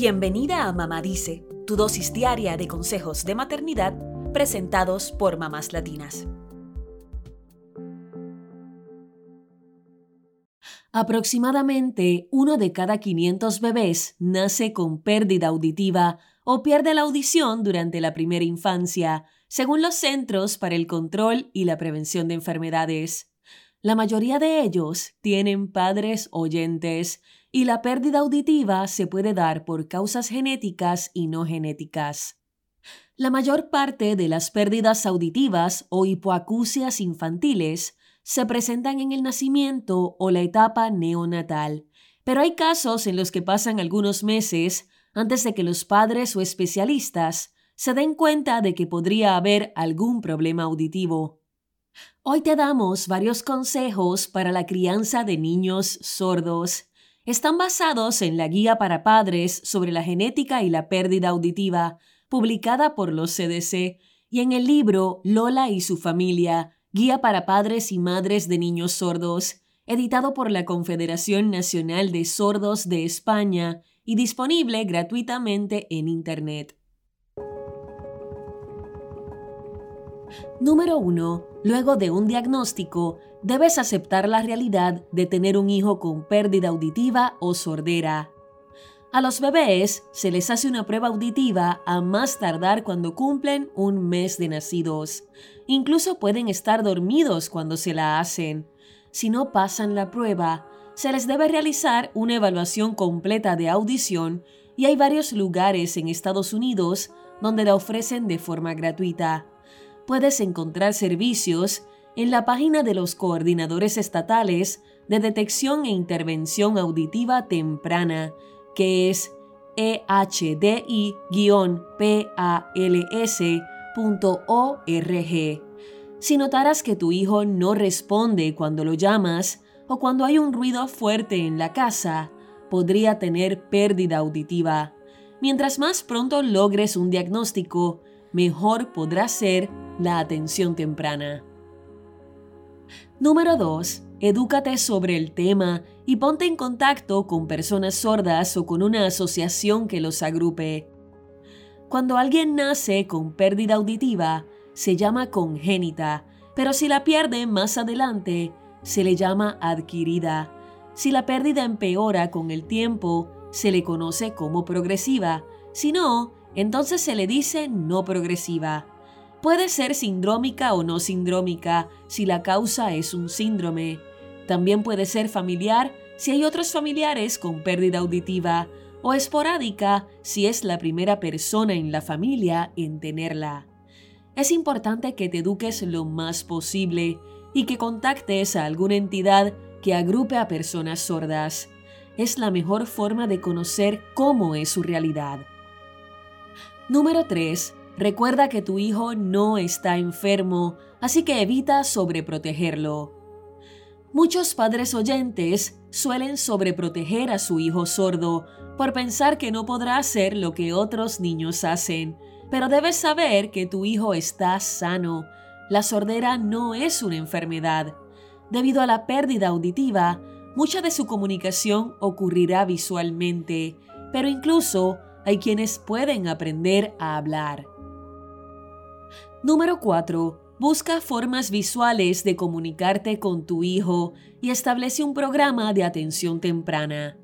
Bienvenida a Mamá Dice, tu dosis diaria de consejos de maternidad presentados por mamás latinas. Aproximadamente uno de cada 500 bebés nace con pérdida auditiva o pierde la audición durante la primera infancia, según los Centros para el Control y la Prevención de Enfermedades. La mayoría de ellos tienen padres oyentes y la pérdida auditiva se puede dar por causas genéticas y no genéticas. La mayor parte de las pérdidas auditivas o hipoacusias infantiles se presentan en el nacimiento o la etapa neonatal, pero hay casos en los que pasan algunos meses antes de que los padres o especialistas se den cuenta de que podría haber algún problema auditivo. Hoy te damos varios consejos para la crianza de niños sordos están basados en la Guía para Padres sobre la Genética y la Pérdida Auditiva, publicada por los CDC, y en el libro Lola y su familia, Guía para Padres y Madres de Niños Sordos, editado por la Confederación Nacional de Sordos de España y disponible gratuitamente en Internet. Número 1. Luego de un diagnóstico, debes aceptar la realidad de tener un hijo con pérdida auditiva o sordera. A los bebés se les hace una prueba auditiva a más tardar cuando cumplen un mes de nacidos. Incluso pueden estar dormidos cuando se la hacen. Si no pasan la prueba, se les debe realizar una evaluación completa de audición y hay varios lugares en Estados Unidos donde la ofrecen de forma gratuita puedes encontrar servicios en la página de los coordinadores estatales de detección e intervención auditiva temprana, que es ehdi-pals.org. Si notaras que tu hijo no responde cuando lo llamas o cuando hay un ruido fuerte en la casa, podría tener pérdida auditiva. Mientras más pronto logres un diagnóstico, mejor podrá ser la atención temprana. Número 2. Edúcate sobre el tema y ponte en contacto con personas sordas o con una asociación que los agrupe. Cuando alguien nace con pérdida auditiva, se llama congénita, pero si la pierde más adelante, se le llama adquirida. Si la pérdida empeora con el tiempo, se le conoce como progresiva. Si no, entonces se le dice no progresiva. Puede ser sindrómica o no sindrómica si la causa es un síndrome. También puede ser familiar si hay otros familiares con pérdida auditiva o esporádica si es la primera persona en la familia en tenerla. Es importante que te eduques lo más posible y que contactes a alguna entidad que agrupe a personas sordas. Es la mejor forma de conocer cómo es su realidad. Número 3. Recuerda que tu hijo no está enfermo, así que evita sobreprotegerlo. Muchos padres oyentes suelen sobreproteger a su hijo sordo por pensar que no podrá hacer lo que otros niños hacen, pero debes saber que tu hijo está sano. La sordera no es una enfermedad. Debido a la pérdida auditiva, mucha de su comunicación ocurrirá visualmente, pero incluso hay quienes pueden aprender a hablar. Número 4. Busca formas visuales de comunicarte con tu hijo y establece un programa de atención temprana.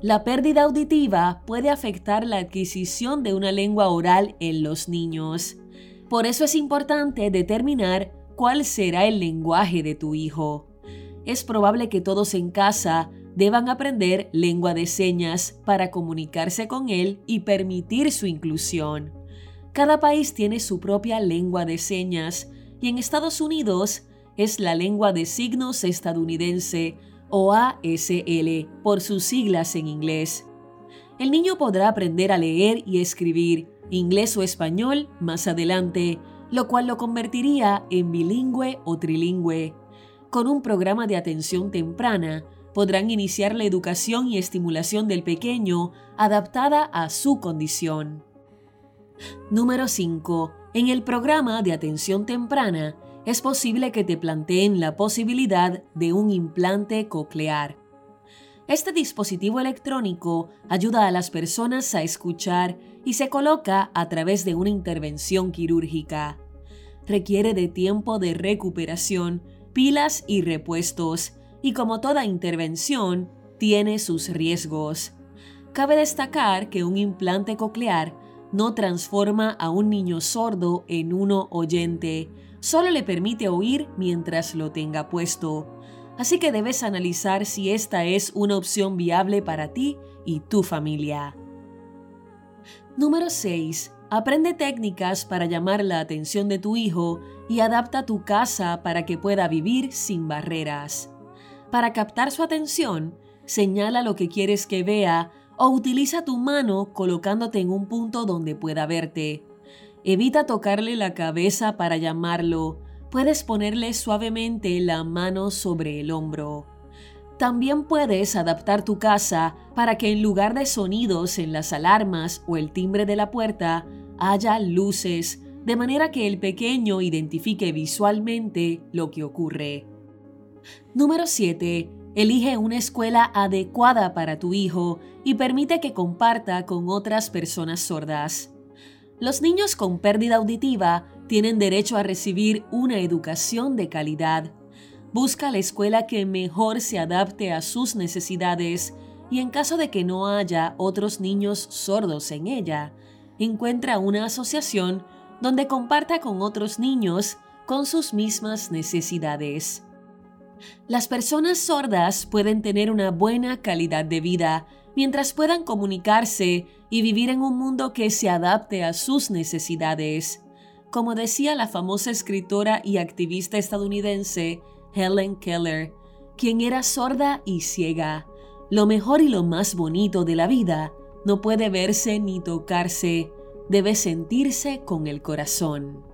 La pérdida auditiva puede afectar la adquisición de una lengua oral en los niños. Por eso es importante determinar cuál será el lenguaje de tu hijo. Es probable que todos en casa deban aprender lengua de señas para comunicarse con él y permitir su inclusión. Cada país tiene su propia lengua de señas y en Estados Unidos es la lengua de signos estadounidense o ASL por sus siglas en inglés. El niño podrá aprender a leer y escribir inglés o español más adelante, lo cual lo convertiría en bilingüe o trilingüe. Con un programa de atención temprana, podrán iniciar la educación y estimulación del pequeño adaptada a su condición. Número 5. En el programa de atención temprana es posible que te planteen la posibilidad de un implante coclear. Este dispositivo electrónico ayuda a las personas a escuchar y se coloca a través de una intervención quirúrgica. Requiere de tiempo de recuperación, pilas y repuestos, y como toda intervención, tiene sus riesgos. Cabe destacar que un implante coclear no transforma a un niño sordo en uno oyente, solo le permite oír mientras lo tenga puesto así que debes analizar si esta es una opción viable para ti y tu familia. Número 6. Aprende técnicas para llamar la atención de tu hijo y adapta tu casa para que pueda vivir sin barreras. Para captar su atención, señala lo que quieres que vea o utiliza tu mano colocándote en un punto donde pueda verte. Evita tocarle la cabeza para llamarlo, puedes ponerle suavemente la mano sobre el hombro. También puedes adaptar tu casa para que en lugar de sonidos en las alarmas o el timbre de la puerta, haya luces, de manera que el pequeño identifique visualmente lo que ocurre. Número 7. Elige una escuela adecuada para tu hijo y permite que comparta con otras personas sordas. Los niños con pérdida auditiva tienen derecho a recibir una educación de calidad. Busca la escuela que mejor se adapte a sus necesidades y en caso de que no haya otros niños sordos en ella, encuentra una asociación donde comparta con otros niños con sus mismas necesidades. Las personas sordas pueden tener una buena calidad de vida mientras puedan comunicarse y vivir en un mundo que se adapte a sus necesidades. Como decía la famosa escritora y activista estadounidense Helen Keller, quien era sorda y ciega, lo mejor y lo más bonito de la vida no puede verse ni tocarse, debe sentirse con el corazón.